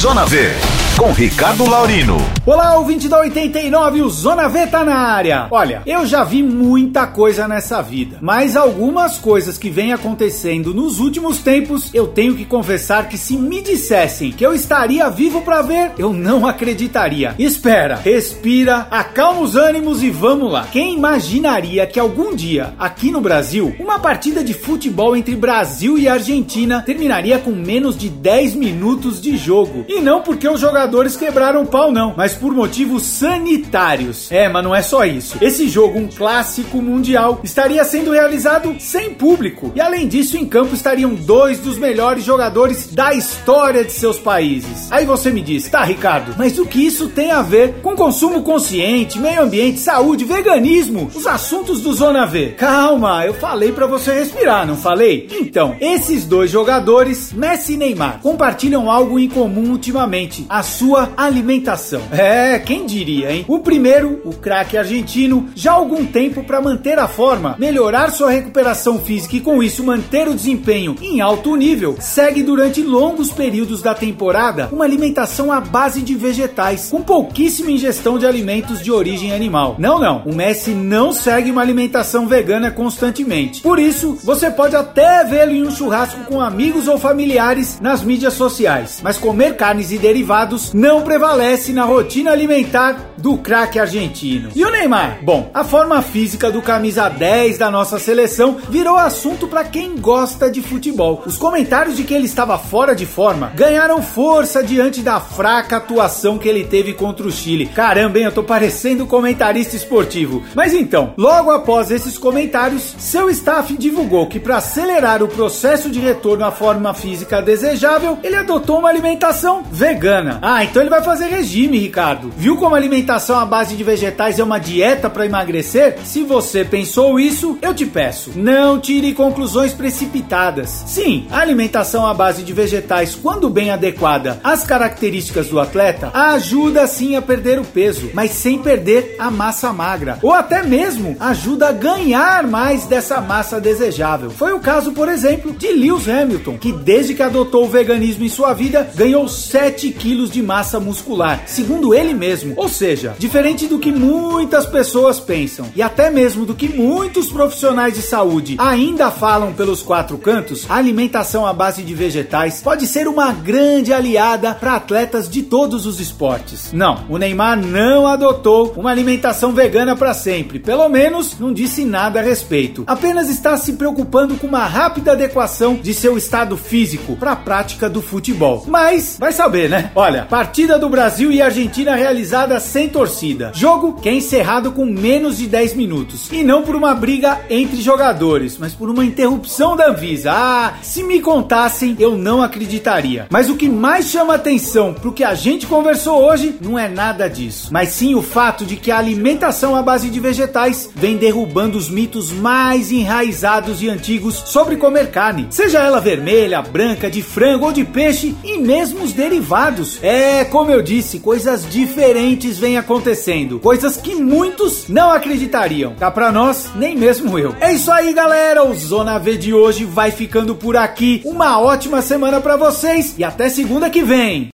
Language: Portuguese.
Zona V com Ricardo Laurino. Olá, ouvinte da 89, o Zona V tá na área. Olha, eu já vi muita coisa nessa vida, mas algumas coisas que vêm acontecendo nos últimos tempos, eu tenho que confessar que se me dissessem que eu estaria vivo para ver, eu não acreditaria. Espera, respira, acalma os ânimos e vamos lá. Quem imaginaria que algum dia, aqui no Brasil, uma partida de futebol entre Brasil e Argentina terminaria com menos de 10 minutos de jogo? E não porque o jogador jogadores quebraram o pau, não, mas por motivos sanitários. É, mas não é só isso. Esse jogo, um clássico mundial, estaria sendo realizado sem público. E além disso, em campo estariam dois dos melhores jogadores da história de seus países. Aí você me diz, tá, Ricardo, mas o que isso tem a ver com consumo consciente, meio ambiente, saúde, veganismo, os assuntos do Zona V? Calma, eu falei para você respirar, não falei? Então, esses dois jogadores, Messi e Neymar, compartilham algo em comum ultimamente: sua alimentação. É, quem diria, hein? O primeiro, o craque argentino, já há algum tempo para manter a forma, melhorar sua recuperação física e com isso manter o desempenho em alto nível, segue durante longos períodos da temporada uma alimentação à base de vegetais, com pouquíssima ingestão de alimentos de origem animal. Não, não, o Messi não segue uma alimentação vegana constantemente. Por isso, você pode até vê-lo em um churrasco com amigos ou familiares nas mídias sociais, mas comer carnes e derivados não prevalece na rotina alimentar do craque argentino. E o Neymar? Bom, a forma física do camisa 10 da nossa seleção virou assunto para quem gosta de futebol. Os comentários de que ele estava fora de forma ganharam força diante da fraca atuação que ele teve contra o Chile. Caramba, hein, eu tô parecendo comentarista esportivo. Mas então, logo após esses comentários, seu staff divulgou que para acelerar o processo de retorno à forma física desejável, ele adotou uma alimentação vegana. Ah, então ele vai fazer regime, Ricardo. Viu como a alimentação à base de vegetais é uma dieta para emagrecer? Se você pensou isso, eu te peço, não tire conclusões precipitadas. Sim, a alimentação à base de vegetais, quando bem adequada às características do atleta, ajuda sim a perder o peso, mas sem perder a massa magra. Ou até mesmo ajuda a ganhar mais dessa massa desejável. Foi o caso, por exemplo, de Lewis Hamilton, que desde que adotou o veganismo em sua vida, ganhou 7 quilos de de massa muscular, segundo ele mesmo. Ou seja, diferente do que muitas pessoas pensam e até mesmo do que muitos profissionais de saúde ainda falam pelos quatro cantos, a alimentação à base de vegetais pode ser uma grande aliada para atletas de todos os esportes. Não, o Neymar não adotou uma alimentação vegana para sempre, pelo menos não disse nada a respeito. Apenas está se preocupando com uma rápida adequação de seu estado físico para a prática do futebol. Mas vai saber, né? Olha, Partida do Brasil e Argentina realizada sem torcida. Jogo que é encerrado com menos de 10 minutos. E não por uma briga entre jogadores, mas por uma interrupção da Anvisa. Ah, se me contassem, eu não acreditaria. Mas o que mais chama atenção pro que a gente conversou hoje não é nada disso, mas sim o fato de que a alimentação à base de vegetais vem derrubando os mitos mais enraizados e antigos sobre comer carne, seja ela vermelha, branca, de frango ou de peixe e mesmo os derivados. É é, como eu disse, coisas diferentes vêm acontecendo. Coisas que muitos não acreditariam. Cá pra nós, nem mesmo eu. É isso aí, galera. O Zona V de hoje vai ficando por aqui. Uma ótima semana para vocês e até segunda que vem.